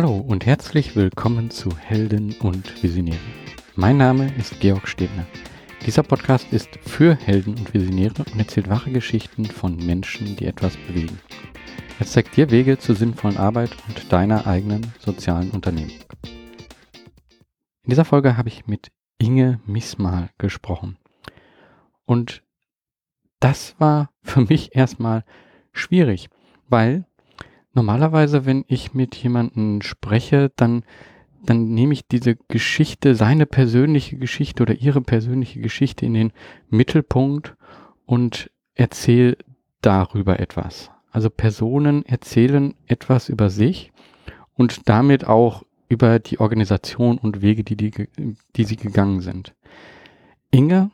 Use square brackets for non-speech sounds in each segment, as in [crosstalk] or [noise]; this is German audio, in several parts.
Hallo und herzlich willkommen zu Helden und Visionäre. Mein Name ist Georg Stebner. Dieser Podcast ist für Helden und Visionäre und erzählt wahre Geschichten von Menschen, die etwas bewegen. Er zeigt dir Wege zur sinnvollen Arbeit und deiner eigenen sozialen Unternehmung. In dieser Folge habe ich mit Inge Mismal gesprochen. Und das war für mich erstmal schwierig, weil normalerweise, wenn ich mit jemandem spreche, dann, dann nehme ich diese Geschichte, seine persönliche Geschichte oder ihre persönliche Geschichte in den Mittelpunkt und erzähle darüber etwas. Also Personen erzählen etwas über sich und damit auch über die Organisation und Wege, die, die, die sie gegangen sind. Inge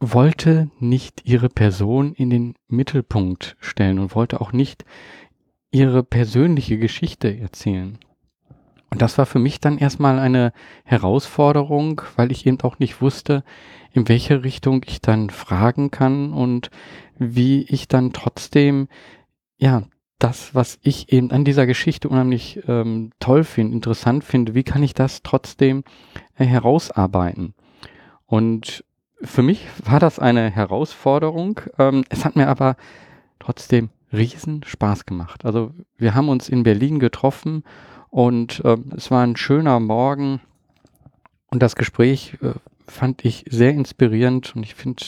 wollte nicht ihre Person in den Mittelpunkt stellen und wollte auch nicht ihre persönliche Geschichte erzählen. Und das war für mich dann erstmal eine Herausforderung, weil ich eben auch nicht wusste, in welche Richtung ich dann fragen kann und wie ich dann trotzdem, ja, das, was ich eben an dieser Geschichte unheimlich ähm, toll finde, interessant finde, wie kann ich das trotzdem äh, herausarbeiten? Und für mich war das eine Herausforderung. Ähm, es hat mir aber trotzdem riesen Spaß gemacht. Also wir haben uns in Berlin getroffen und äh, es war ein schöner Morgen und das Gespräch äh, fand ich sehr inspirierend und ich finde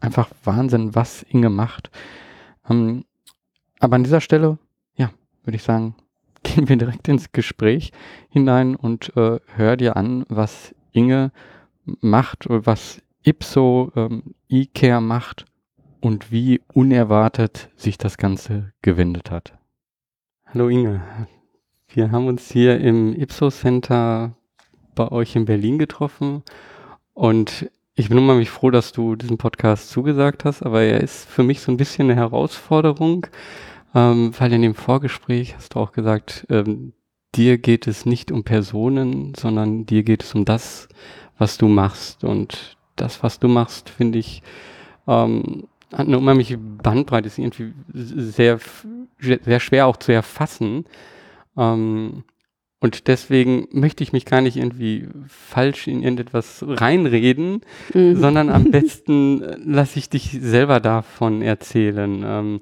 einfach Wahnsinn, was Inge macht. Ähm, aber an dieser Stelle, ja, würde ich sagen, [laughs] gehen wir direkt ins Gespräch hinein und äh, hör dir an, was Inge macht, was Ipso ähm, eCare macht und wie unerwartet sich das Ganze gewendet hat. Hallo Inge, wir haben uns hier im Ipsos Center bei euch in Berlin getroffen und ich bin unheimlich froh, dass du diesen Podcast zugesagt hast, aber er ist für mich so ein bisschen eine Herausforderung, ähm, weil in dem Vorgespräch hast du auch gesagt, ähm, dir geht es nicht um Personen, sondern dir geht es um das, was du machst und das, was du machst, finde ich, ähm, hat eine unheimliche Bandbreite, ist irgendwie sehr, sehr schwer auch zu erfassen. Ähm, und deswegen möchte ich mich gar nicht irgendwie falsch in irgendetwas reinreden, mhm. sondern am [laughs] besten äh, lasse ich dich selber davon erzählen. Ähm,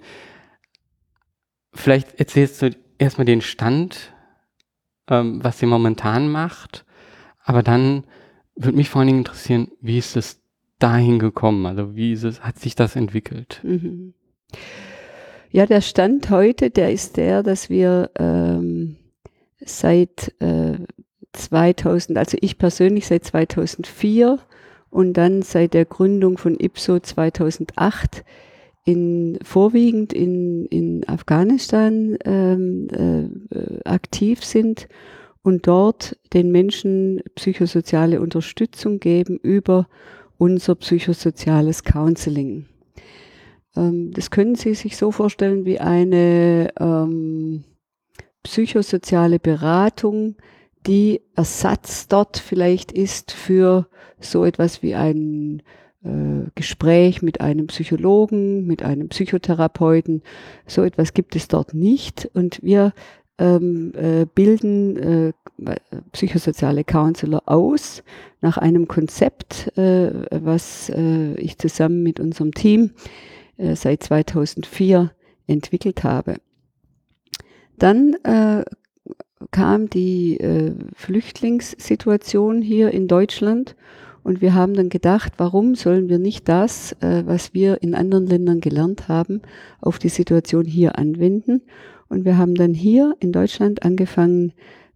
vielleicht erzählst du erstmal den Stand, ähm, was sie momentan macht, aber dann würde mich vor allen Dingen interessieren, wie ist es dahin gekommen? Also wie es, hat sich das entwickelt? Mhm. Ja, der Stand heute, der ist der, dass wir ähm, seit äh, 2000, also ich persönlich seit 2004 und dann seit der Gründung von IPSO 2008 in, vorwiegend in, in Afghanistan ähm, äh, aktiv sind und dort den Menschen psychosoziale Unterstützung geben über unser psychosoziales Counseling. Ähm, das können Sie sich so vorstellen wie eine ähm, psychosoziale Beratung, die Ersatz dort vielleicht ist für so etwas wie ein äh, Gespräch mit einem Psychologen, mit einem Psychotherapeuten. So etwas gibt es dort nicht. Und wir ähm, äh, bilden äh, psychosoziale Counselor aus nach einem Konzept, äh, was äh, ich zusammen mit unserem Team äh, seit 2004 entwickelt habe. Dann äh, kam die Flüchtlingssituation hier in Deutschland und wir haben dann gedacht, warum sollen wir nicht das, was wir in anderen Ländern gelernt haben, auf die Situation hier anwenden und wir haben dann hier in Deutschland angefangen,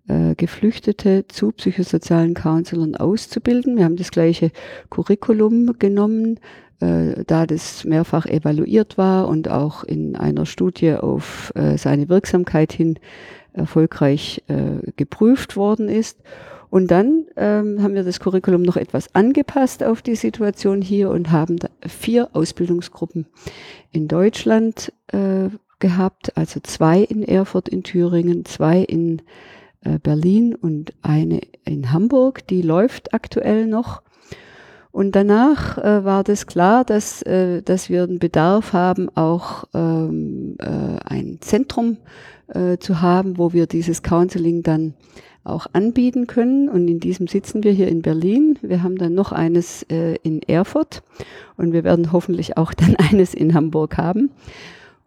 äh, Geflüchtete zu psychosozialen Counselern auszubilden. Wir haben das gleiche Curriculum genommen, äh, da das mehrfach evaluiert war und auch in einer Studie auf äh, seine Wirksamkeit hin erfolgreich äh, geprüft worden ist. Und dann ähm, haben wir das Curriculum noch etwas angepasst auf die Situation hier und haben vier Ausbildungsgruppen in Deutschland äh, gehabt, also zwei in Erfurt in Thüringen, zwei in äh, Berlin und eine in Hamburg, die läuft aktuell noch. Und danach äh, war das klar, dass, äh, dass wir einen Bedarf haben, auch ähm, äh, ein Zentrum äh, zu haben, wo wir dieses Counseling dann auch anbieten können. Und in diesem sitzen wir hier in Berlin. Wir haben dann noch eines in Erfurt und wir werden hoffentlich auch [laughs] dann eines in Hamburg haben.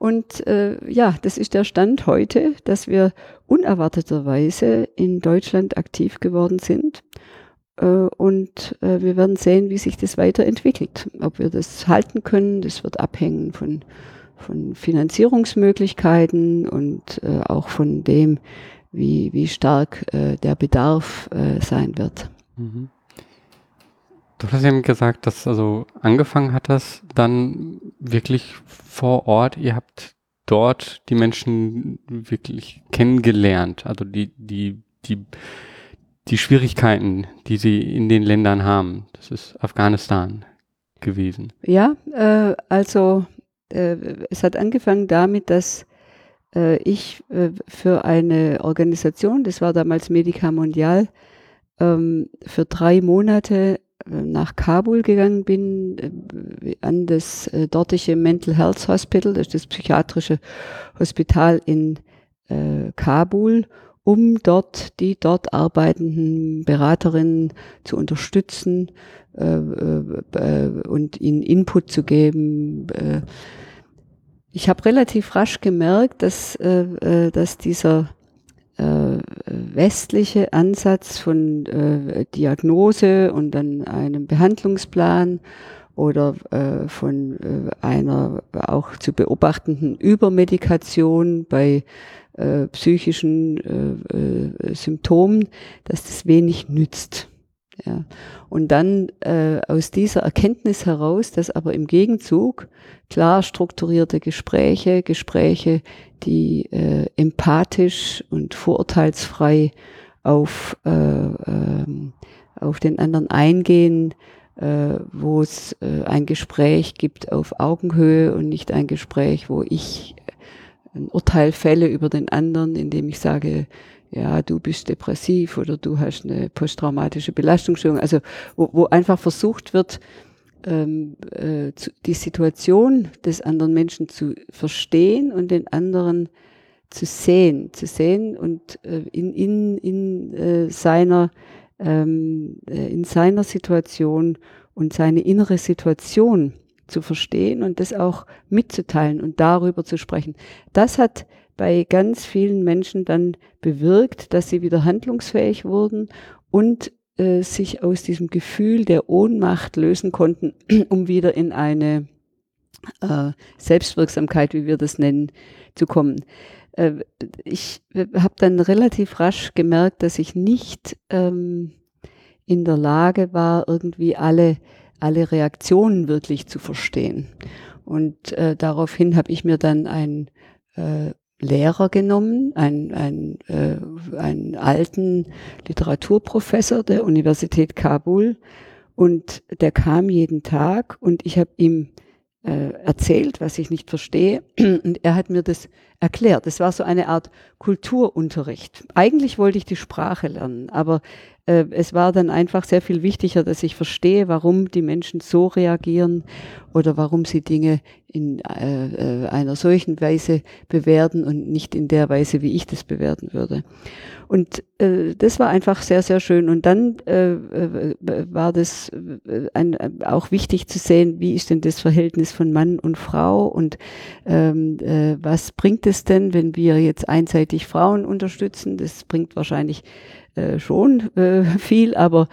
Und äh, ja, das ist der Stand heute, dass wir unerwarteterweise in Deutschland aktiv geworden sind. Äh, und äh, wir werden sehen, wie sich das weiterentwickelt. Ob wir das halten können, das wird abhängen von, von Finanzierungsmöglichkeiten und äh, auch von dem, wie, wie stark äh, der Bedarf äh, sein wird. Mhm. Du hast eben gesagt, dass also angefangen hat das dann wirklich vor Ort. Ihr habt dort die Menschen wirklich kennengelernt, also die, die, die, die Schwierigkeiten, die sie in den Ländern haben. Das ist Afghanistan gewesen. Ja, äh, also äh, es hat angefangen damit, dass äh, ich äh, für eine Organisation, das war damals Medica Mondial, ähm, für drei Monate nach Kabul gegangen bin, äh, an das äh, dortige Mental Health Hospital, das ist das psychiatrische Hospital in äh, Kabul, um dort die dort arbeitenden Beraterinnen zu unterstützen und ihnen Input zu geben. Ich habe relativ rasch gemerkt, dass, dass dieser westliche Ansatz von äh, Diagnose und dann einem Behandlungsplan oder äh, von äh, einer auch zu beobachtenden Übermedikation bei äh, psychischen äh, äh, Symptomen, dass das wenig nützt. Ja. Und dann äh, aus dieser Erkenntnis heraus, dass aber im Gegenzug klar strukturierte Gespräche, Gespräche, die äh, empathisch und vorurteilsfrei auf, äh, äh, auf den anderen eingehen, äh, wo es äh, ein Gespräch gibt auf Augenhöhe und nicht ein Gespräch, wo ich ein Urteil fälle über den anderen, indem ich sage, ja, du bist depressiv oder du hast eine posttraumatische Belastungsstörung. Also wo, wo einfach versucht wird, ähm, äh, zu, die Situation des anderen Menschen zu verstehen und den anderen zu sehen, zu sehen und äh, in, in, in äh, seiner ähm, äh, in seiner Situation und seine innere Situation zu verstehen und das auch mitzuteilen und darüber zu sprechen. Das hat bei ganz vielen Menschen dann bewirkt, dass sie wieder handlungsfähig wurden und äh, sich aus diesem Gefühl der Ohnmacht lösen konnten, [clears throat] um wieder in eine äh, Selbstwirksamkeit, wie wir das nennen, zu kommen. Äh, ich habe dann relativ rasch gemerkt, dass ich nicht ähm, in der Lage war, irgendwie alle, alle Reaktionen wirklich zu verstehen. Und äh, daraufhin habe ich mir dann ein äh, Lehrer genommen, einen, einen, äh, einen alten Literaturprofessor der Universität Kabul. Und der kam jeden Tag und ich habe ihm äh, erzählt, was ich nicht verstehe. [clears throat] Und er hat mir das erklärt. Es war so eine Art Kulturunterricht. Eigentlich wollte ich die Sprache lernen, aber äh, es war dann einfach sehr viel wichtiger, dass ich verstehe, warum die Menschen so reagieren oder warum sie Dinge in äh, äh, einer solchen Weise bewerten und nicht in der Weise, wie ich das bewerten würde. Und äh, das war einfach sehr, sehr schön. Und dann äh, äh war das äh, ein, auch wichtig zu sehen, wie ist denn das Verhältnis von Mann und Frau und ähm, äh, was bringt es denn, wenn wir jetzt einseitig Frauen unterstützen? Das bringt wahrscheinlich äh, schon äh, [laughs] viel, aber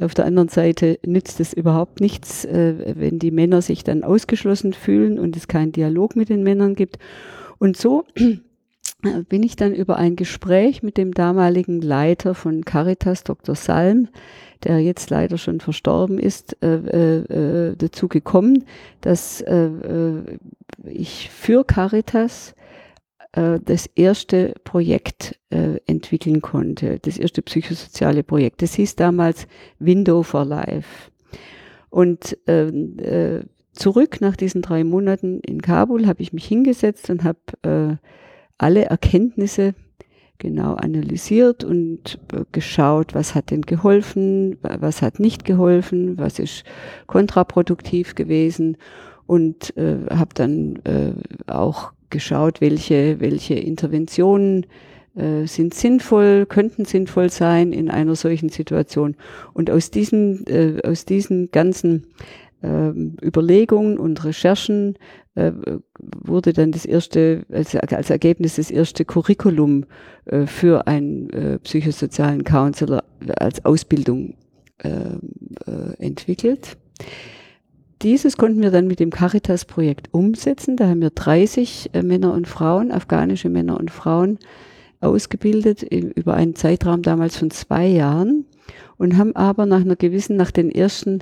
auf der anderen Seite nützt es überhaupt nichts, äh, wenn die Männer sich dann ausgeschlossen fühlen und es keinen Dialog mit den Männern gibt. Und so bin ich dann über ein Gespräch mit dem damaligen Leiter von Caritas, Dr. Salm, der jetzt leider schon verstorben ist, äh, äh, äh dazu gekommen, dass äh, äh, ich für Caritas äh, das erste Projekt äh, entwickeln konnte, das erste psychosoziale Projekt. Das hieß damals Window for Life. Und ähm, äh, zurück nach diesen drei Monaten in Kabul habe ich mich hingesetzt und habe alle Erkenntnisse genau analysiert und geschaut, was hat denn geholfen, was hat nicht geholfen, was ist kontraproduktiv gewesen und äh, habe dann äh, auch geschaut, welche, welche Interventionen äh, sind sinnvoll, könnten sinnvoll sein in einer solchen Situation. Und aus diesen, äh, aus diesen ganzen äh, Überlegungen und Recherchen äh, wurde dann das erste, als, als Ergebnis das erste Curriculum äh, für einen äh, psychosozialen Counselor als Ausbildung äh, äh, entwickelt. Dieses konnten wir dann mit dem Caritas-Projekt umsetzen. Da haben wir 30 äh, Männer und Frauen, afghanische Männer und Frauen, ausgebildet über einen Zeitraum damals von zwei Jahren und haben aber nach einer gewissen, nach den ersten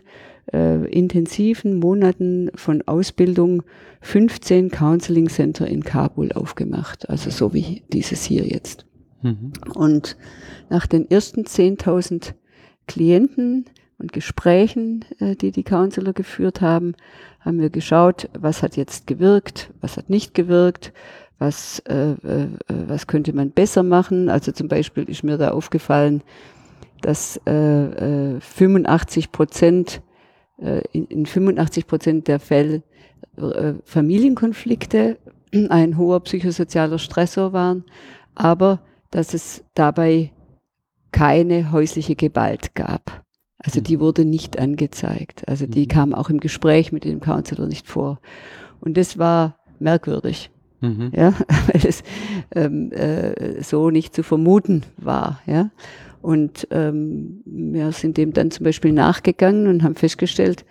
äh, intensiven Monaten von Ausbildung 15 Counseling Center in Kabul aufgemacht, also so wie dieses hier jetzt. Mhm. Und nach den ersten 10.000 Klienten und Gesprächen, äh, die die Counselor geführt haben, haben wir geschaut, was hat jetzt gewirkt, was hat nicht gewirkt, was, äh, äh, was könnte man besser machen. Also zum Beispiel ist mir da aufgefallen, dass äh, 85 äh, Prozent, äh, in, in 85 Prozent der Fälle äh, Familienkonflikte ein hoher psychosozialer Stressor waren, aber dass es dabei keine häusliche Gewalt gab. Also die mhm. wurde nicht angezeigt. Also die mhm. kam auch im Gespräch mit dem Counselor nicht vor. Und das war merkwürdig. Mhm. Ja, [laughs] weil es ähm, äh, so nicht zu vermuten war. Ja. Und ähm, wir sind dem dann zum Beispiel nachgegangen und haben festgestellt,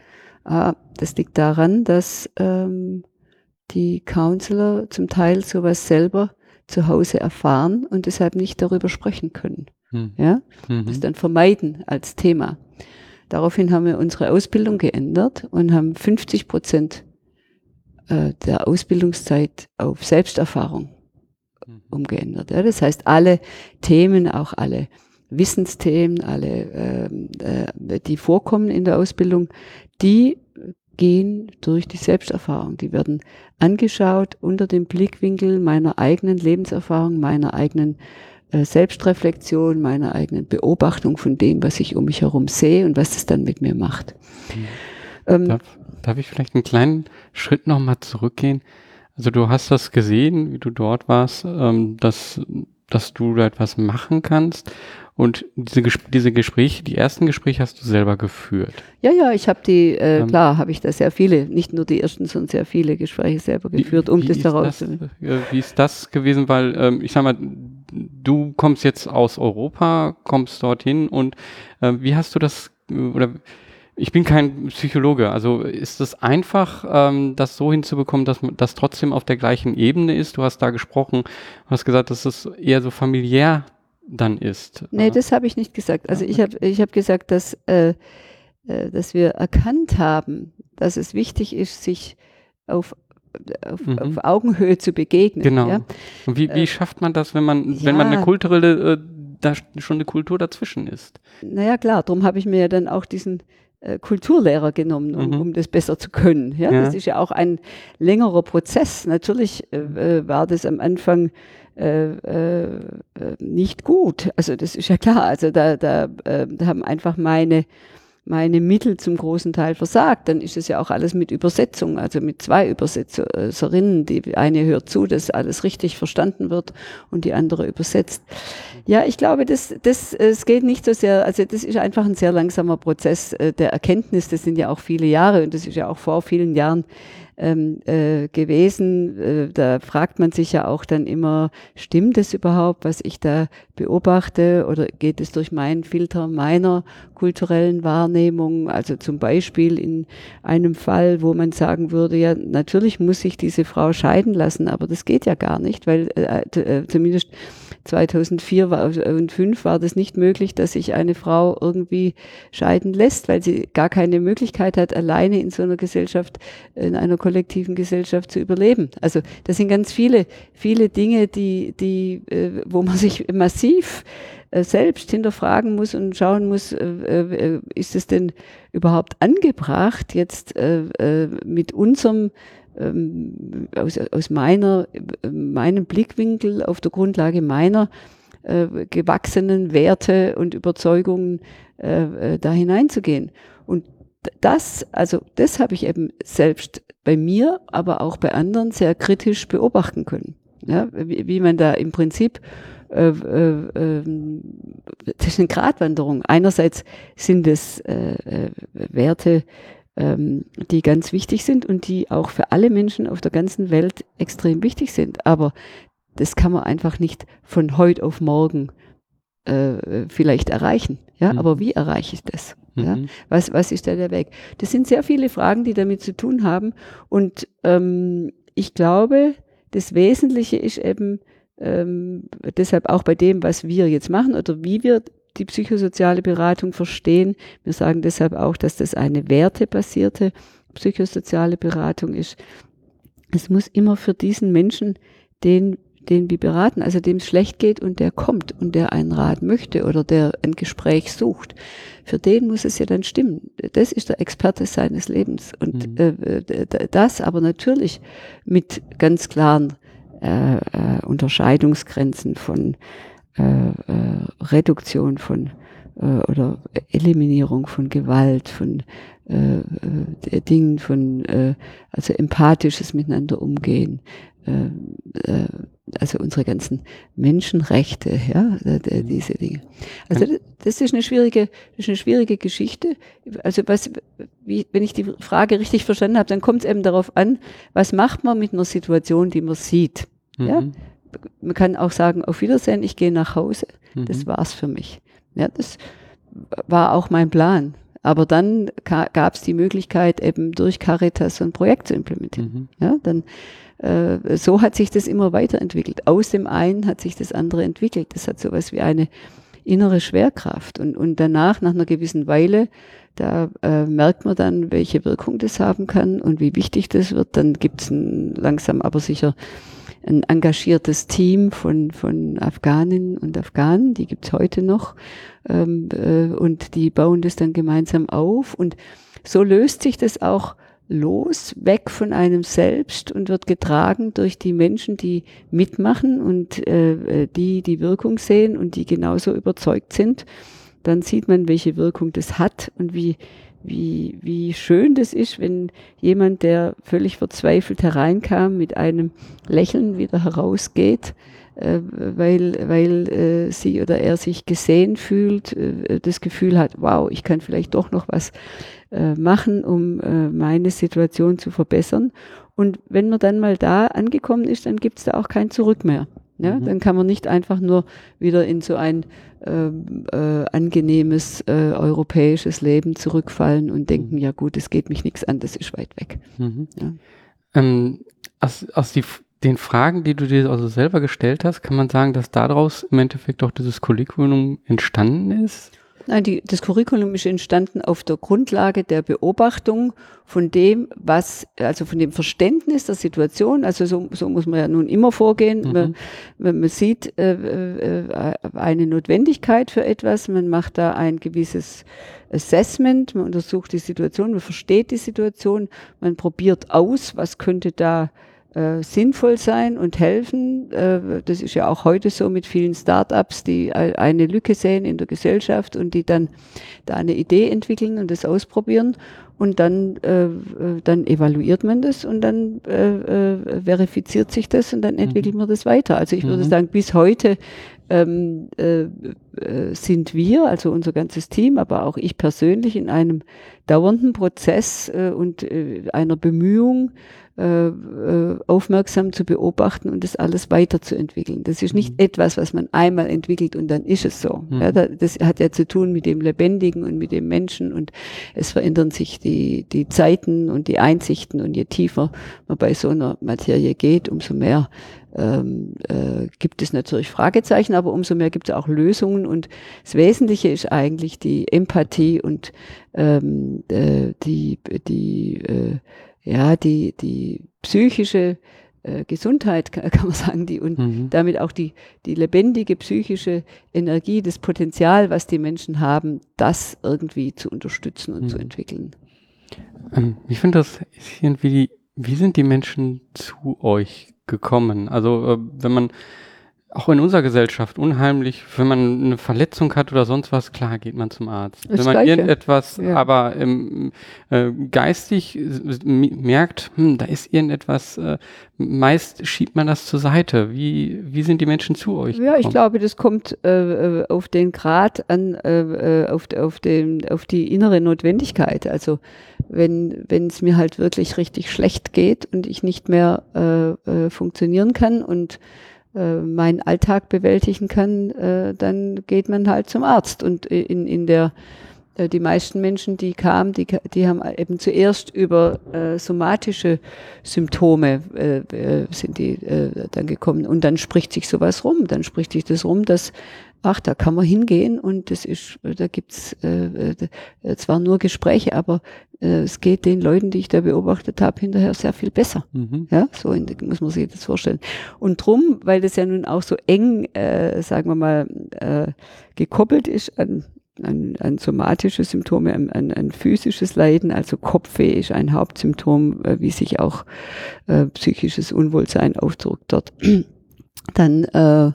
ah, das liegt daran, dass ähm, die Counselor zum Teil sowas selber zu Hause erfahren und deshalb nicht darüber sprechen können. Mhm. Ja, mhm. das dann vermeiden als Thema. Daraufhin haben wir unsere Ausbildung geändert und haben 50 Prozent äh, der Ausbildungszeit auf Selbsterfahrung mhm. umgeändert. Ja. Das heißt, alle Themen, auch alle Wissensthemen, alle, ähm, äh, die vorkommen in der Ausbildung, die gehen durch die Selbsterfahrung. Die werden angeschaut unter dem Blickwinkel meiner eigenen Lebenserfahrung, meiner eigenen Selbstreflexion, meiner eigenen Beobachtung von dem, was ich um mich herum sehe und was es dann mit mir macht. Mhm. Ähm, darf, darf ich vielleicht einen kleinen Schritt nochmal zurückgehen? Also du hast das gesehen, wie du dort warst, ähm, dass, dass du da etwas machen kannst. Und diese, diese Gespräche, die ersten Gespräche hast du selber geführt. Ja, ja, ich habe die, äh, ähm, klar, habe ich da sehr viele, nicht nur die ersten, sondern sehr viele Gespräche selber geführt, wie, um wie das daraus äh, Wie ist das gewesen? Weil, ähm, ich sag mal, du kommst jetzt aus Europa, kommst dorthin und äh, wie hast du das, oder ich bin kein Psychologe, also ist es einfach, ähm, das so hinzubekommen, dass das trotzdem auf der gleichen Ebene ist? Du hast da gesprochen, hast gesagt, dass es eher so familiär dann ist. Nee, das habe ich nicht gesagt. Also ich habe ich hab gesagt, dass, äh, äh, dass wir erkannt haben, dass es wichtig ist, sich auf auf, mhm. auf Augenhöhe zu begegnen. Genau. Ja? Und wie, wie äh, schafft man das, wenn man, ja. wenn man eine kulturelle, äh, da schon eine Kultur dazwischen ist? Naja, klar, darum habe ich mir ja dann auch diesen äh, Kulturlehrer genommen, um, mhm. um das besser zu können. Ja? ja? Das ist ja auch ein längerer Prozess. Natürlich äh, äh war das am Anfang äh, äh, nicht gut. Also das ist ja klar. Also da, da, äh, da haben einfach meine meine Mittel zum großen Teil versagt, dann ist es ja auch alles mit Übersetzung, also mit zwei Übersetzerinnen. Die eine hört zu, dass alles richtig verstanden wird und die andere übersetzt. Ja, ich glaube, das, das, es geht nicht so sehr, also das ist einfach ein sehr langsamer Prozess äh, der Erkenntnis. Das sind ja auch viele Jahre und das ist ja auch vor vielen Jahren ähm, äh, gewesen. Äh, da fragt man sich ja auch dann immer, stimmt es überhaupt, was ich da beobachte oder geht es durch meinen Filter meiner kulturellen Wahrnehmung? Also zum Beispiel in einem Fall, wo man sagen würde, ja, natürlich muss sich diese Frau scheiden lassen, aber das geht ja gar nicht, weil äh, äh zumindest 2004 war, und 2005 war das nicht möglich, dass sich eine Frau irgendwie scheiden lässt, weil sie gar keine Möglichkeit hat, alleine in so einer Gesellschaft, in einer kollektiven Gesellschaft zu überleben. Also das sind ganz viele, viele Dinge, die, die, äh, wo man sich massiv äh, selbst hinterfragen muss und schauen muss, äh, äh, ist es denn überhaupt angebracht, jetzt mit unserem ähm, aus, aus meiner, meinem Blickwinkel auf der Grundlage meiner gewachsenen Werte und Überzeugungen da hineinzugehen. Und das, also das habe ich eben selbst bei mir, aber auch bei anderen sehr kritisch beobachten können. Ja, wie, wie man da im Prinzip äh, äh, ähm, das ist eine Gratwanderung. Einerseits sind es äh, äh, Werte, ähm, die ganz wichtig sind und die auch für alle Menschen auf der ganzen Welt extrem wichtig sind. Aber das kann man einfach nicht von heute auf morgen äh, vielleicht erreichen. Ja, mhm. aber wie erreiche ich das? Ja? Mhm. Was, was ist da der Weg? Das sind sehr viele Fragen, die damit zu tun haben. Und ähm, ich glaube, das Wesentliche ist eben ähm, deshalb auch bei dem, was wir jetzt machen oder wie wir die psychosoziale Beratung verstehen. Wir sagen deshalb auch, dass das eine wertebasierte psychosoziale Beratung ist. Es muss immer für diesen Menschen, den den wir beraten, also dem es schlecht geht und der kommt und der einen Rat möchte oder der ein Gespräch sucht, für den muss es ja dann stimmen. Das ist der Experte seines Lebens. Und mhm. äh, das aber natürlich mit ganz klaren äh, äh, Unterscheidungsgrenzen von äh, äh, Reduktion von äh, oder Eliminierung von Gewalt, von äh, äh, Dingen, von äh, also empathisches Miteinander umgehen, äh, äh, also unsere ganzen Menschenrechte, ja, mhm. diese Dinge. Also das ist eine schwierige, das ist eine schwierige Geschichte. Also was, wie, wenn ich die Frage richtig verstanden habe, dann kommt es eben darauf an, was macht man mit einer Situation, die man sieht. Mhm. Ja? Man kann auch sagen, auf Wiedersehen, ich gehe nach Hause. Mhm. Das war's für mich. Ja, das war auch mein Plan. Aber dann gab es die Möglichkeit, eben durch Caritas so ein Projekt zu implementieren. Mhm. Ja, dann äh, so hat sich das immer weiterentwickelt. Aus dem einen hat sich das andere entwickelt. Das hat sowas wie eine innere Schwerkraft. Und, und danach, nach einer gewissen Weile, da äh, merkt man dann, welche Wirkung das haben kann und wie wichtig das wird. Dann gibt es langsam aber sicher ein engagiertes Team von, von Afghaninnen und Afghanen, die gibt's heute noch, ähm, äh, und die bauen das dann gemeinsam auf. Und so löst sich das auch los, weg von einem selbst und wird getragen durch die Menschen, die mitmachen und äh, die die Wirkung sehen und die genauso überzeugt sind. Dann sieht man, welche Wirkung das hat und wie, wie, wie schön das ist, wenn jemand, der völlig verzweifelt hereinkam, mit einem Lächeln wieder herausgeht, äh, weil, weil äh, sie oder er sich gesehen fühlt, äh, das Gefühl hat, wow, ich kann vielleicht doch noch was äh, machen, um äh, meine Situation zu verbessern. Und wenn man dann mal da angekommen ist, dann gibt es da auch kein Zurück mehr. Ja? Mhm. Dann kann man nicht einfach nur wieder in so ein äh, äh, angenehmes äh, europäisches Leben zurückfallen und denken, mhm. ja gut, es geht mich nichts an, das ist weit weg. Mhm. Ja. Ähm, aus, aus die, den Fragen, die du dir also selber gestellt hast, kann man sagen, dass daraus im Endeffekt auch dieses Curriculum entstanden ist? Nein, die, das Curriculum ist entstanden auf der Grundlage der Beobachtung von dem, was, also von dem Verständnis der Situation. Also so, so muss man ja nun immer vorgehen. Mhm. Man, man, sieht äh, äh, eine Notwendigkeit für etwas, man macht da ein gewisses Assessment, man untersucht die Situation, man versteht die Situation, man probiert aus, was könnte da äh, sinnvoll sein und helfen. Äh, das ist ja auch heute so mit vielen Startups, die eine Lücke sehen in der Gesellschaft und die dann da eine Idee entwickeln und das ausprobieren. Und dann, äh, äh dann evaluiert man das und dann äh, äh, verifiziert sich das und dann entwickelt mhm. man das weiter. Also ich würde mhm. sagen, bis heute ähm, äh, sind wir, also unser ganzes Team, aber auch ich persönlich in einem dauernden Prozess äh, und äh, einer Bemühung, äh, äh, aufmerksam zu beobachten und das alles weiterzuentwickeln. Das ist nicht mhm. etwas, was man einmal entwickelt und dann ist es so. Mhm. Ja, das hat ja zu tun mit dem Lebendigen und mit dem Menschen und es verändern sich die, die Zeiten und die Einsichten und je tiefer man bei so einer Materie geht, umso mehr ähm, äh, gibt es natürlich Fragezeichen, aber umso mehr gibt es auch Lösungen und das Wesentliche ist eigentlich die Empathie und ähm, äh, die, die äh, ja, die, die psychische äh, Gesundheit, kann, [laughs] kann, man sagen, die und mhm. damit auch die, die lebendige psychische Energie, das Potenzial, was die Menschen haben, das irgendwie zu unterstützen und mhm. zu entwickeln. Ähm, ich finde das irgendwie, wie sind die Menschen zu euch gekommen? Also, äh, wenn man auch in unserer Gesellschaft unheimlich, wenn man eine Verletzung hat oder sonst was, klar geht man zum Arzt. Das wenn man Gleiche. irgendetwas, Ja. aber ähm, äh, geistig merkt, hm, da ist irgendetwas, äh, meist schiebt man das zur Seite. Wie, wie sind die Menschen zu euch? Ja, ich glaube, das kommt äh, äh, auf den Grad an, äh, äh, auf, auf, den, auf die innere Notwendigkeit. Also wenn wenn es mir halt wirklich richtig schlecht geht und ich nicht mehr funktionieren kann und äh, meinen Alltag bewältigen kann, äh, dann geht man halt zum Arzt. Und äh, in, in der die meisten Menschen, die kamen, die, die haben eben zuerst über äh, somatische Symptome äh, äh, sind die äh, dann gekommen und dann spricht sich sowas rum, dann spricht sich das rum, dass ach, da kann man hingehen und das ist, äh, da gibt's äh, äh, zwar nur Gespräche, aber äh, es geht den Leuten, die ich da beobachtet habe, hinterher sehr viel besser. Mhm. Ja, so in, muss man sich das vorstellen. Und drum, weil das ja nun auch so eng, äh, sagen wir mal, äh, gekoppelt ist an, an, an somatische Symptome, an, an, an physisches Leiden, also Kopfweh ist ein Hauptsymptom, äh, wie sich auch äh, psychisches Unwohlsein ausdrückt dort. [clears throat] Dann äh,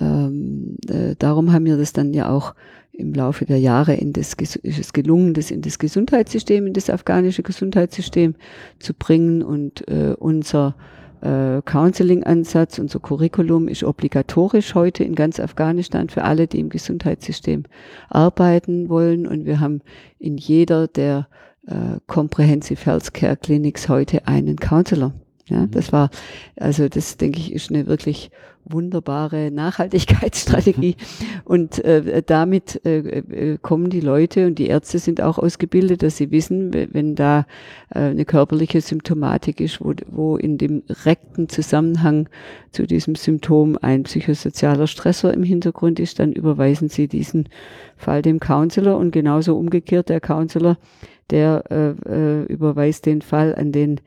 ähm, äh, darum haben wir das dann ja auch im Laufe der Jahre in das, ist es gelungen, das in das Gesundheitssystem, in das afghanische Gesundheitssystem zu bringen und äh, unser äh, Counseling-Ansatz, unser Curriculum ist obligatorisch heute in ganz Afghanistan für alle, die im Gesundheitssystem arbeiten wollen und wir haben in jeder der äh, Comprehensive Healthcare Clinics heute einen Counselor. Ja, das war, also das denke ich, ist eine wirklich wunderbare Nachhaltigkeitsstrategie. [laughs] Und äh, damit äh, äh, kommen die Leute und die Ärzte sind auch ausgebildet, dass sie wissen, we- wenn da äh, eine körperliche Symptomatik ist, wo, wo in dem direkten Zusammenhang zu diesem Symptom ein psychosozialer Stressor im Hintergrund ist, dann überweisen sie diesen Fall dem Counselor und genauso umgekehrt der Counselor, der äh, äh, überweist den Fall an den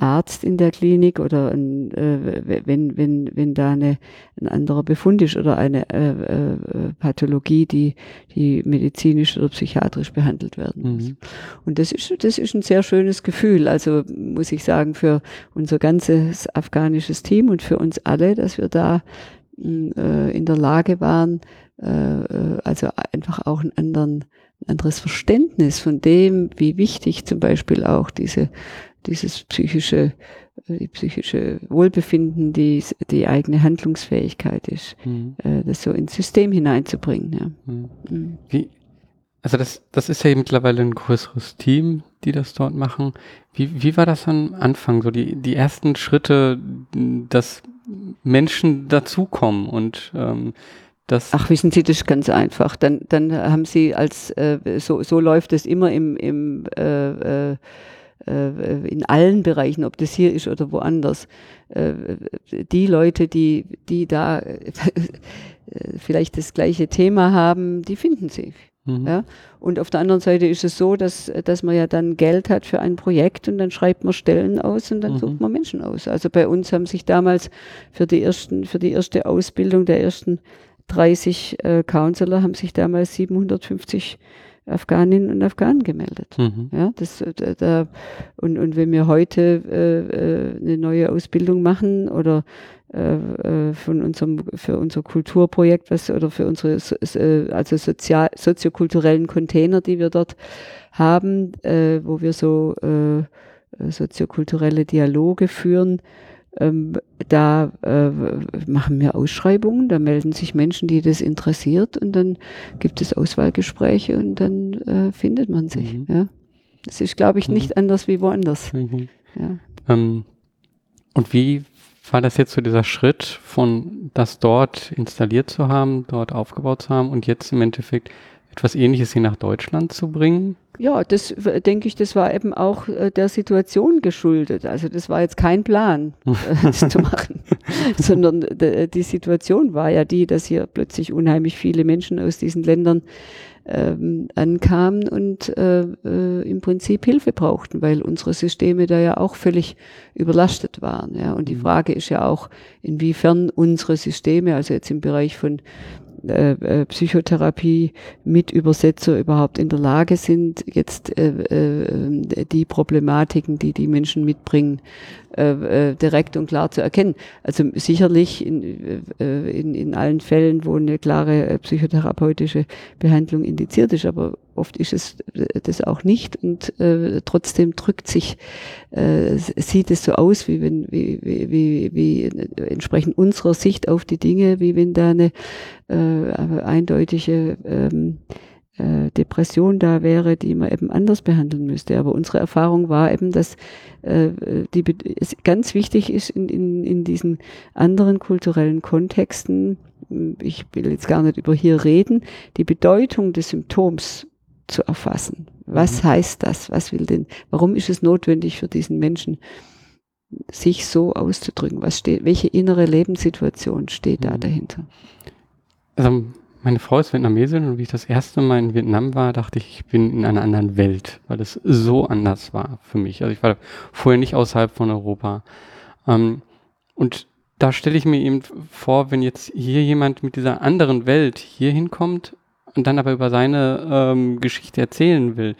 Arzt in der Klinik oder ein, äh, wenn, wenn, wenn da eine, ein anderer Befund ist oder eine äh, äh, Pathologie, die, die medizinisch oder psychiatrisch behandelt werden muss. Mhm. Und das ist, das ist ein sehr schönes Gefühl. Also muss ich sagen, für unser ganzes afghanisches Team und für uns alle, dass wir da mh, äh, in der Lage waren, äh, äh, also einfach auch einen anderen, ein anderes Verständnis von dem, wie wichtig zum Beispiel auch diese, dieses psychische, äh, die psychische Wohlbefinden, die, die eigene Handlungsfähigkeit ist, Mhm. äh, das so ins System hineinzubringen. Ja. Mhm. Mhm. Wie, also das, das ist ja mittlerweile ein größeres Team, die das dort machen. Wie, wie war das am Anfang? So die, die ersten Schritte, dass Menschen dazukommen und ähm, das. Ach, wissen Sie, das ist ganz einfach. Dann, dann haben Sie als, äh, so, so läuft es immer im, im äh, äh, äh, in allen Bereichen, ob das hier ist oder woanders. Äh, die Leute, die, die da äh, vielleicht das gleiche Thema haben, die finden sie. Mhm. Ja? Und auf der anderen Seite ist es so, dass, dass man ja dann Geld hat für ein Projekt und dann schreibt man Stellen aus und dann Mhm. sucht man Menschen aus. Also bei uns haben sich damals für die ersten, für die erste Ausbildung der ersten 30 äh, Counselor haben sich damals 750 Afghaninnen und Afghanen gemeldet. Mhm. Ja, das, äh, da, und, und wenn wir heute äh, äh, eine neue Ausbildung machen oder äh, äh, von unserem, für unser Kulturprojekt, was oder für unsere so, also sozial, soziokulturellen Container, die wir dort haben, äh, wo wir so soziokulturelle Dialoge führen, ähm, da äh, machen wir Ausschreibungen, da melden sich Menschen, die das interessiert und dann gibt es Auswahlgespräche und dann äh, findet man sich. Mhm. Ja. Das ist, glaube ich, Mhm. nicht anders wie woanders. Mhm. Ja. Ähm, und wie war das jetzt so dieser Schritt von das dort installiert zu haben, dort aufgebaut zu haben und jetzt im Endeffekt etwas ähnliches hier nach Deutschland zu bringen? Ja, das äh, denke ich, das war eben auch äh, der Situation geschuldet. Also das war jetzt kein Plan, [laughs] äh, das zu machen, [laughs] sondern d- die Situation war ja die, dass hier plötzlich unheimlich viele Menschen aus diesen Ländern ähm, ankamen und äh, äh, im Prinzip Hilfe brauchten, weil unsere Systeme da ja auch völlig überlastet waren. Ja. Und die Mhm. Frage ist ja auch, inwiefern unsere Systeme, also jetzt im Bereich von äh, äh, Psychotherapie mit Übersetzer überhaupt in der Lage sind, jetzt äh, äh, die Problematiken, die die Menschen mitbringen, äh, direkt und klar zu erkennen. Also sicherlich in, in, in allen Fällen, wo eine klare psychotherapeutische Behandlung indiziert ist, aber oft ist es äh, das auch nicht und äh, trotzdem drückt sich, äh, sieht es so aus, wie wenn, wie, wie, wie, wie entsprechend unserer Sicht auf die Dinge, wie wenn da eine äh, eindeutige ähm, äh, Depression da wäre, die man eben anders behandeln müsste. Aber unsere Erfahrung war eben, dass äh, die, es ganz wichtig ist in, in, in diesen anderen kulturellen Kontexten, ich will jetzt gar nicht über hier reden, die Bedeutung des Symptoms zu erfassen. Was mhm. heißt das? Was will denn, warum ist es notwendig für diesen Menschen, sich so auszudrücken? Was steht, welche innere Lebenssituation steht mhm. da dahinter? Also meine Frau ist Vietnamesin und wie ich das erste Mal in Vietnam war, dachte ich, ich bin in einer anderen Welt, weil es so anders war für mich. Also ich war vorher nicht außerhalb von Europa. Ähm, und da stelle ich mir eben vor, wenn jetzt hier jemand mit dieser anderen Welt hier hinkommt und dann aber über seine ähm, Geschichte erzählen will,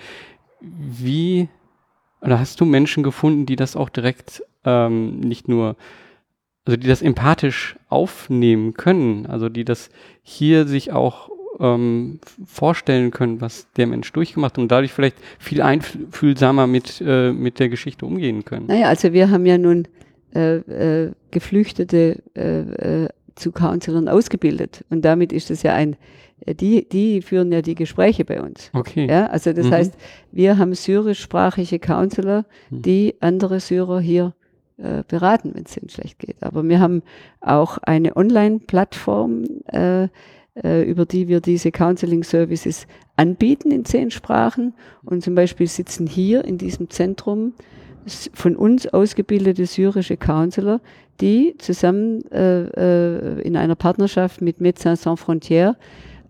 wie, oder hast du Menschen gefunden, die das auch direkt ähm, nicht nur also die das empathisch aufnehmen können, also die das hier sich auch ähm, vorstellen können, was der Mensch durchgemacht hat und dadurch vielleicht viel einfühlsamer mit, äh, mit der Geschichte umgehen können. Naja, also wir haben ja nun äh, äh, Geflüchtete äh, äh, zu Counselern ausgebildet und damit ist es ja ein die, die führen ja die Gespräche bei uns. Okay. Ja, also das mhm. heißt, wir haben syrischsprachige Counselor, mhm. die andere Syrer hier äh, beraten, wenn es ihnen schlecht geht. Aber wir haben auch eine Online-Plattform, äh, äh, über die wir diese Counseling-Services anbieten in zehn Sprachen. Und zum Beispiel sitzen hier in diesem Zentrum von uns ausgebildete syrische Counselor, die zusammen äh, äh, in einer Partnerschaft mit Médecins Sans Frontières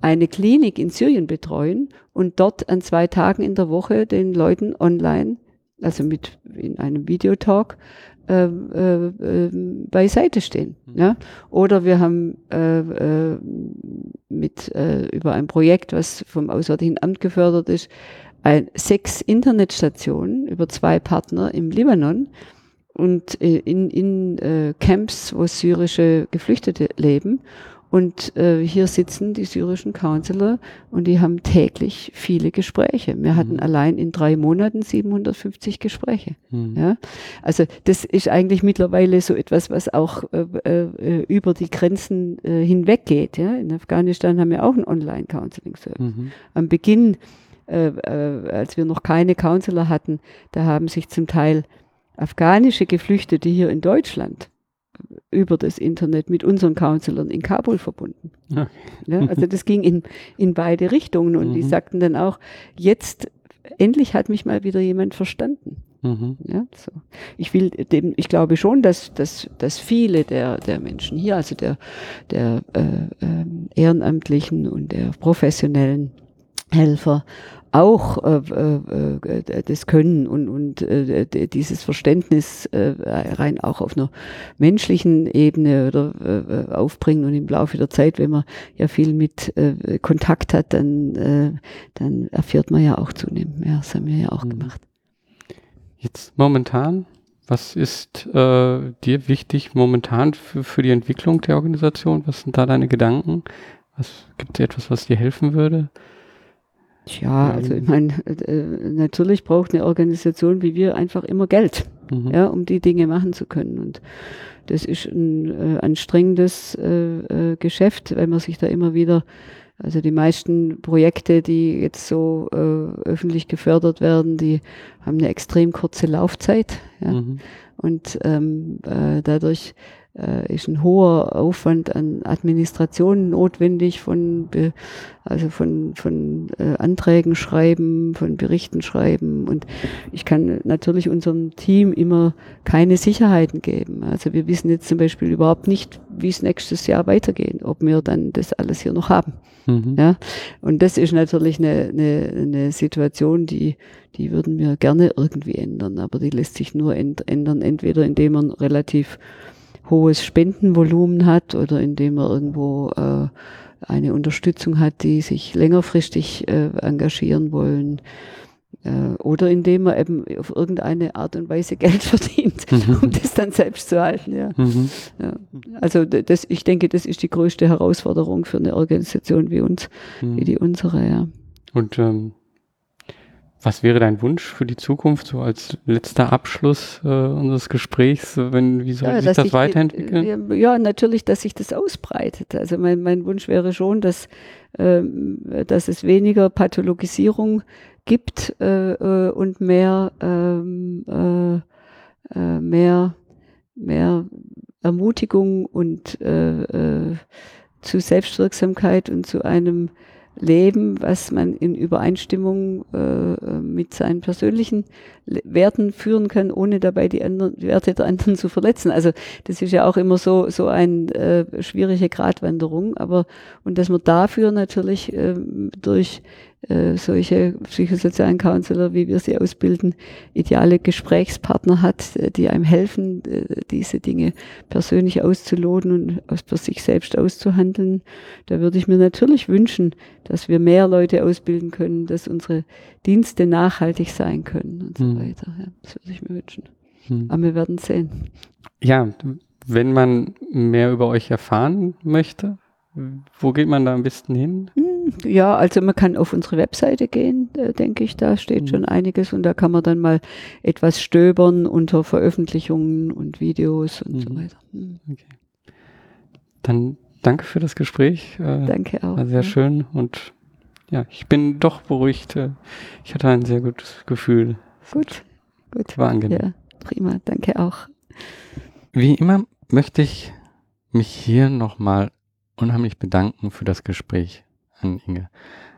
eine Klinik in Syrien betreuen und dort an zwei Tagen in der Woche den Leuten online, also mit in einem Videotalk, äh, äh, äh, beiseite stehen. Mhm. Ja? Oder wir haben äh, äh, mit äh, über ein Projekt, was vom Auswärtigen Amt gefördert ist, ein, sechs Internetstationen über zwei Partner im Libanon und äh, in, in äh, Camps, wo syrische Geflüchtete leben. Und äh, hier sitzen die syrischen Counselor und die haben täglich viele Gespräche. Wir hatten mhm. allein in drei Monaten 750 Gespräche. Mhm. Ja? Also das ist eigentlich mittlerweile so etwas, was auch äh, äh, über die Grenzen äh, hinweg geht. Ja? In Afghanistan haben wir auch einen Online-Counseling-Service. Mhm. Am Beginn, äh, äh, als wir noch keine Counselor hatten, da haben sich zum Teil afghanische Geflüchtete hier in Deutschland über das Internet mit unseren Counselern in Kabul verbunden. Okay. Ja, also das ging in, in beide Richtungen und mhm. die sagten dann auch, jetzt endlich hat mich mal wieder jemand verstanden. Mhm. Ja, so. Ich will dem, ich glaube schon, dass, dass, dass viele der, der Menschen hier, also der, der äh, äh, Ehrenamtlichen und der professionellen Helfer auch äh, äh, äh, das Können und, und äh, dieses Verständnis äh, rein auch auf einer menschlichen Ebene oder äh, aufbringen und im Laufe der Zeit, wenn man ja viel mit äh, Kontakt hat, dann, äh, dann erfährt man ja auch zunehmend mehr. Das haben wir ja auch mhm. gemacht. Jetzt momentan, was ist äh, dir wichtig momentan für, für die Entwicklung der Organisation? Was sind da deine Gedanken? Was gibt es etwas, was dir helfen würde? Tja, also ich meine, äh, natürlich braucht eine Organisation wie wir einfach immer Geld, mhm. ja, um die Dinge machen zu können. Und das ist ein äh, anstrengendes äh, äh, Geschäft, weil man sich da immer wieder, also die meisten Projekte, die jetzt so äh, öffentlich gefördert werden, die haben eine extrem kurze Laufzeit. Ja. Mhm. Und ähm, äh, dadurch äh, ist ein hoher Aufwand an Administration notwendig von, also von, von äh, Anträgen schreiben, von Berichten schreiben. Und ich kann natürlich unserem Team immer keine Sicherheiten geben. Also wir wissen jetzt zum Beispiel überhaupt nicht, wie es nächstes Jahr weitergeht, ob wir dann das alles hier noch haben. Mhm. Ja, und das ist natürlich eine, eine, eine Situation, die, die würden wir gerne irgendwie ändern, aber die lässt sich nur ändern, entweder indem man relativ hohes Spendenvolumen hat oder indem er irgendwo äh, eine Unterstützung hat, die sich längerfristig äh, engagieren wollen. Äh, oder indem man eben auf irgendeine Art und Weise Geld [laughs] verdient, mhm. um das dann selbst zu halten. Ja. Mhm. ja. Also das, ich denke, das ist die größte Herausforderung für eine Organisation wie uns, mhm. wie die unsere. Ja. Und ähm, was wäre dein Wunsch für die Zukunft, so als letzter Abschluss äh, unseres Gesprächs? Wenn, wie soll ja, sich das weiterentwickeln? Ja, natürlich, dass sich das ausbreitet. Also mein, mein Wunsch wäre schon, dass, ähm, dass es weniger Pathologisierung gibt äh, äh, und mehr, ähm, äh, äh, mehr, mehr Ermutigung und äh, äh, zu Selbstwirksamkeit und zu einem leben, was man in Übereinstimmung äh, mit seinen persönlichen Werten führen kann, ohne dabei die, anderen, die Werte der anderen [laughs] zu verletzen. Also das ist ja auch immer so so eine äh, schwierige Gratwanderung, aber und dass man dafür natürlich äh, durch äh, solche psychosozialen Counselor, wie wir sie ausbilden, ideale Gesprächspartner hat, äh, die einem helfen, äh, diese Dinge persönlich auszuloten und aus für sich selbst auszuhandeln. Da würde ich mir natürlich wünschen, dass wir mehr Leute ausbilden können, dass unsere Dienste nachhaltig sein können und so hm. weiter. Ja, das würde ich mir wünschen. Hm. Aber wir werden sehen. Ja, wenn man mehr über euch erfahren möchte, wo geht man da am besten hin? Hm, ja, also man kann auf unsere Webseite gehen, äh, denke ich, da steht mhm. schon einiges und da kann man dann mal etwas stöbern unter Veröffentlichungen und Videos und mhm. so weiter. Mhm. Okay. Dann danke für das Gespräch. Äh, danke auch. War sehr ja. schön und ja, ich bin doch beruhigt. Äh, ich hatte ein sehr gutes Gefühl. Gut, gut. War angenehm. Ja, prima, danke auch. Wie immer möchte ich mich hier nochmal unheimlich bedanken für das Gespräch an Inge.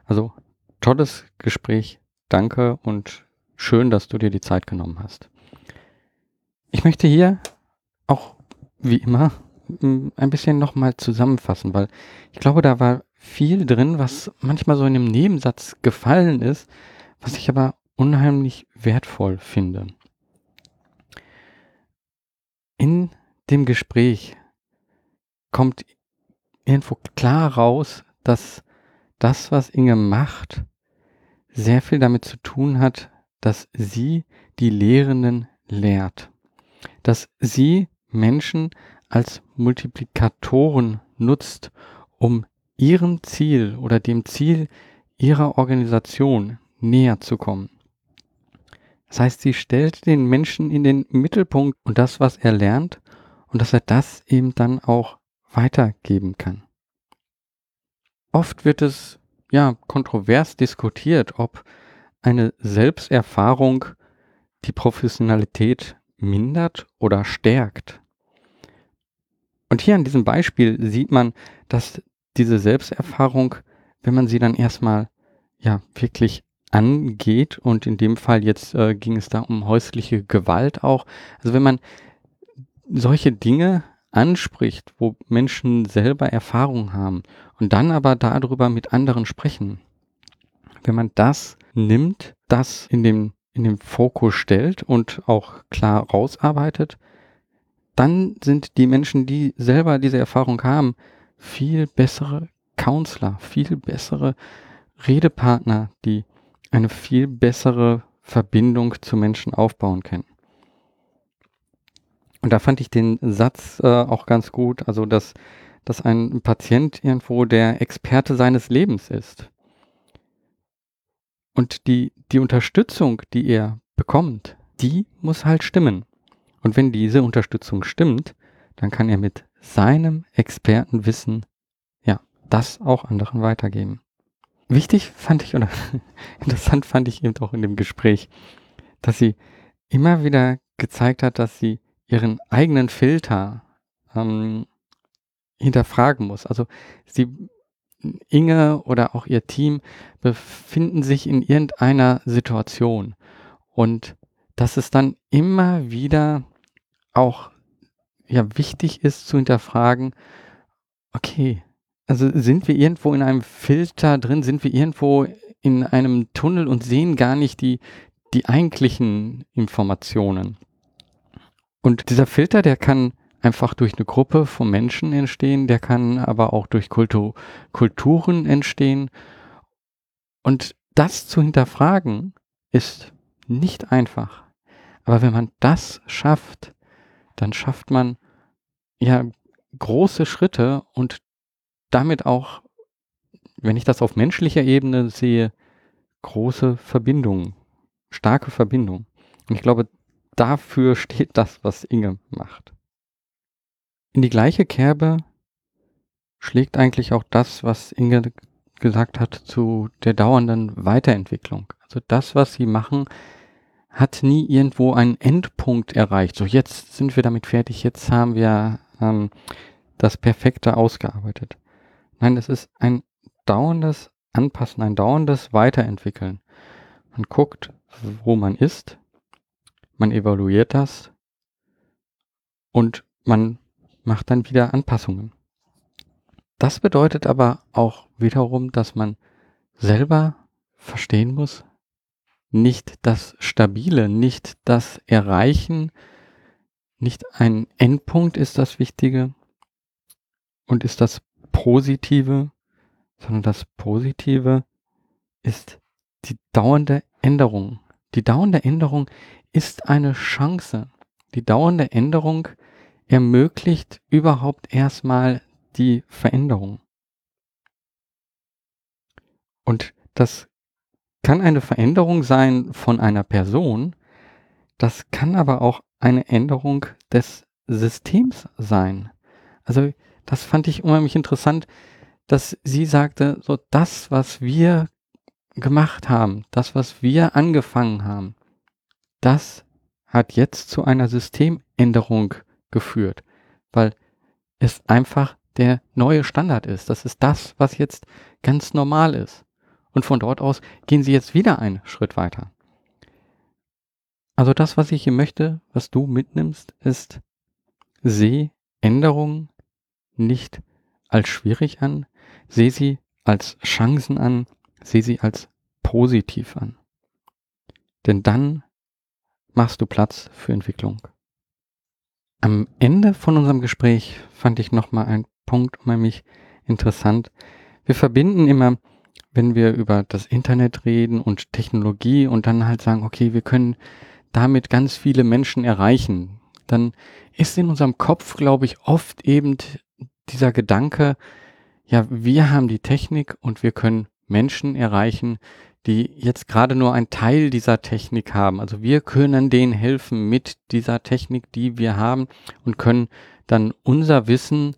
Also tolles Gespräch, danke und schön, dass du dir die Zeit genommen hast. Ich möchte hier auch wie immer ein bisschen nochmal zusammenfassen, weil ich glaube, da war viel drin, was manchmal so in einem Nebensatz gefallen ist, was ich aber unheimlich wertvoll finde. In dem Gespräch kommt irgendwo klar raus, dass das, was Inge macht, sehr viel damit zu tun hat, dass sie die Lehrenden lehrt. Dass sie Menschen als Multiplikatoren nutzt, um ihrem Ziel oder dem Ziel ihrer Organisation näher zu kommen. Das heißt, sie stellt den Menschen in den Mittelpunkt und das, was er lernt, und dass er das eben dann auch weitergeben kann. Oft wird es ja kontrovers diskutiert, ob eine Selbsterfahrung die Professionalität mindert oder stärkt. Und hier an diesem Beispiel sieht man, dass diese Selbsterfahrung, wenn man sie dann erstmal ja wirklich angeht und in dem Fall jetzt äh, ging es da um häusliche Gewalt auch, also wenn man solche Dinge anspricht, wo Menschen selber Erfahrung haben und dann aber darüber mit anderen sprechen. Wenn man das nimmt, das in dem, in den Fokus stellt und auch klar rausarbeitet, dann sind die Menschen, die selber diese Erfahrung haben, viel bessere Counselor, viel bessere Redepartner, die eine viel bessere Verbindung zu Menschen aufbauen können. Und da fand ich den Satz äh, auch ganz gut, also dass, dass ein Patient irgendwo der Experte seines Lebens ist. Und die, die Unterstützung, die er bekommt, die muss halt stimmen. Und wenn diese Unterstützung stimmt, dann kann er mit seinem Expertenwissen, ja, das auch anderen weitergeben. Wichtig fand ich, oder [laughs] interessant fand ich eben auch in dem Gespräch, dass sie immer wieder gezeigt hat, dass sie ihren eigenen Filter ähm, hinterfragen muss. Also sie, Inge oder auch ihr Team befinden sich in irgendeiner Situation und dass es dann immer wieder auch ja wichtig ist zu hinterfragen, okay, also sind wir irgendwo in einem Filter drin, sind wir irgendwo in einem Tunnel und sehen gar nicht die, die eigentlichen Informationen. Und dieser Filter, der kann einfach durch eine Gruppe von Menschen entstehen, der kann aber auch durch Kultur, Kulturen entstehen. Und das zu hinterfragen ist nicht einfach. Aber wenn man das schafft, dann schafft man ja große Schritte und damit auch, wenn ich das auf menschlicher Ebene sehe, große Verbindungen, starke Verbindungen. Und ich glaube, dafür steht das, was Inge macht. In die gleiche Kerbe schlägt eigentlich auch das, was Inge gesagt hat zu der dauernden Weiterentwicklung. Also das, was sie machen, hat nie irgendwo einen Endpunkt erreicht. So, jetzt sind wir damit fertig, jetzt haben wir ähm, das Perfekte ausgearbeitet. Nein, es ist ein dauerndes Anpassen, ein dauerndes Weiterentwickeln. Man guckt, wo man ist, man evaluiert das und man macht dann wieder Anpassungen. Das bedeutet aber auch wiederum, dass man selber verstehen muss, nicht das Stabile, nicht das Erreichen, nicht ein Endpunkt ist das Wichtige und ist das Positive, sondern das Positive ist die dauernde Änderung. Die dauernde Änderung ist eine Chance. Die dauernde Änderung ermöglicht überhaupt erstmal die Veränderung. Und das kann eine Veränderung sein von einer Person, das kann aber auch eine Änderung des Systems sein. Also das fand ich unheimlich interessant, dass sie sagte, so das, was wir gemacht haben, das, was wir angefangen haben, das hat jetzt zu einer Systemänderung geführt, weil es einfach der neue Standard ist. Das ist das, was jetzt ganz normal ist. Und von dort aus gehen sie jetzt wieder einen Schritt weiter. Also das, was ich hier möchte, was du mitnimmst, ist, seh Änderungen nicht als schwierig an, seh sie als Chancen an, seh sie als positiv an. Denn dann machst du Platz für Entwicklung. Am Ende von unserem Gespräch fand ich nochmal einen Punkt unheimlich interessant. Wir verbinden immer, wenn wir über das Internet reden und Technologie und dann halt sagen, okay, wir können damit ganz viele Menschen erreichen, dann ist in unserem Kopf, glaube ich, oft eben dieser Gedanke, ja, wir haben die Technik und wir können Menschen erreichen, die jetzt gerade nur ein Teil dieser Technik haben. Also wir können denen helfen mit dieser Technik, die wir haben und können dann unser Wissen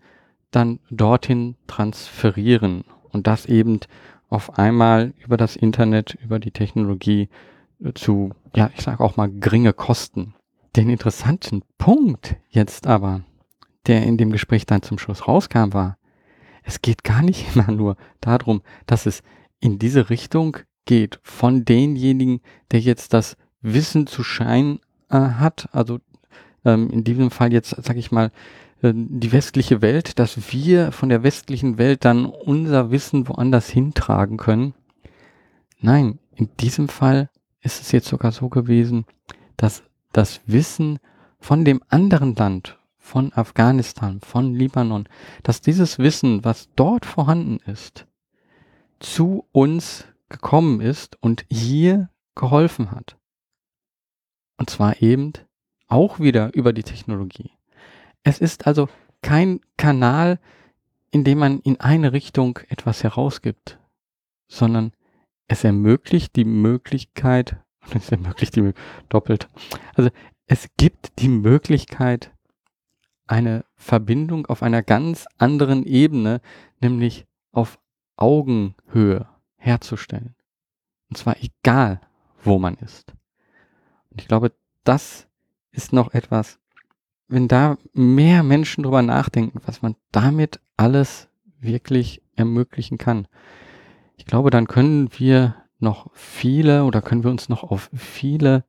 dann dorthin transferieren und das eben auf einmal über das Internet, über die Technologie zu, ja, ich sage auch mal geringe Kosten. Den interessanten Punkt jetzt aber, der in dem Gespräch dann zum Schluss rauskam, war, es geht gar nicht [laughs] immer nur darum, dass es in diese Richtung geht von denjenigen, der jetzt das Wissen zu scheinen äh, hat, also ähm, in diesem Fall jetzt, sage ich mal, äh, die westliche Welt, dass wir von der westlichen Welt dann unser Wissen woanders hintragen können. Nein, in diesem Fall ist es jetzt sogar so gewesen, dass das Wissen von dem anderen Land, von Afghanistan, von Libanon, dass dieses Wissen, was dort vorhanden ist, zu uns gekommen ist und hier geholfen hat. Und zwar eben auch wieder über die Technologie. Es ist also kein Kanal, in dem man in eine Richtung etwas herausgibt, sondern es ermöglicht die Möglichkeit, [laughs] es ermöglicht die doppelt, also es gibt die Möglichkeit, eine Verbindung auf einer ganz anderen Ebene, nämlich auf Augenhöhe herzustellen. Und zwar egal, wo man ist. Und ich glaube, das ist noch etwas, wenn da mehr Menschen drüber nachdenken, was man damit alles wirklich ermöglichen kann. Ich glaube, dann können wir noch viele oder können wir uns noch auf viele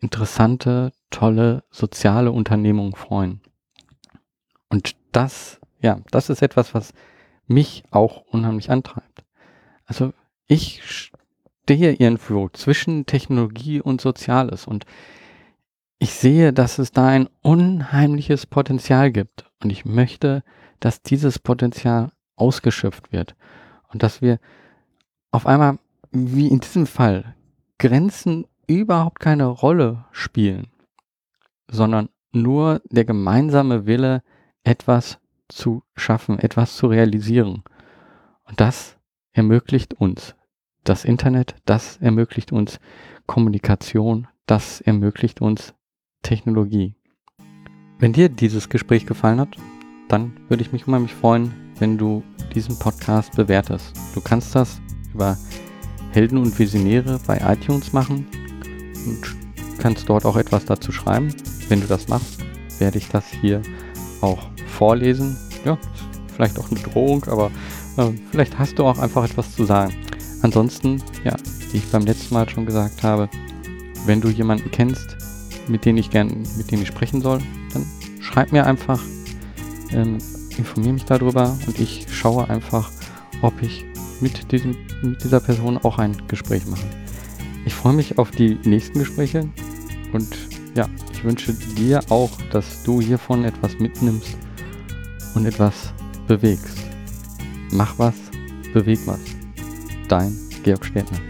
interessante, tolle soziale Unternehmungen freuen. Und das, ja, das ist etwas, was mich auch unheimlich antreibt. Also ich stehe irgendwo zwischen Technologie und Soziales und ich sehe, dass es da ein unheimliches Potenzial gibt. Und ich möchte, dass dieses Potenzial ausgeschöpft wird. Und dass wir auf einmal, wie in diesem Fall, Grenzen überhaupt keine Rolle spielen, sondern nur der gemeinsame Wille, etwas zu schaffen, etwas zu realisieren. Und das ermöglicht uns das Internet, das ermöglicht uns Kommunikation, das ermöglicht uns Technologie. Wenn dir dieses Gespräch gefallen hat, dann würde ich mich unheimlich freuen, wenn du diesen Podcast bewertest. Du kannst das über Helden und Visionäre bei iTunes machen und kannst dort auch etwas dazu schreiben. Wenn du das machst, werde ich das hier auch vorlesen. Ja, vielleicht auch eine Drohung, aber äh, vielleicht hast du auch einfach etwas zu sagen. Ansonsten, ja, wie ich beim letzten Mal schon gesagt habe, wenn du jemanden kennst, mit dem ich gern, mit dem ich sprechen soll, dann schreib mir einfach, ähm, informiere mich darüber und ich schaue einfach, ob ich mit, diesem, mit dieser Person auch ein Gespräch mache. Ich freue mich auf die nächsten Gespräche und ja, ich wünsche dir auch, dass du hiervon etwas mitnimmst und etwas bewegst. Mach was, beweg was. Dein Georg Städtner.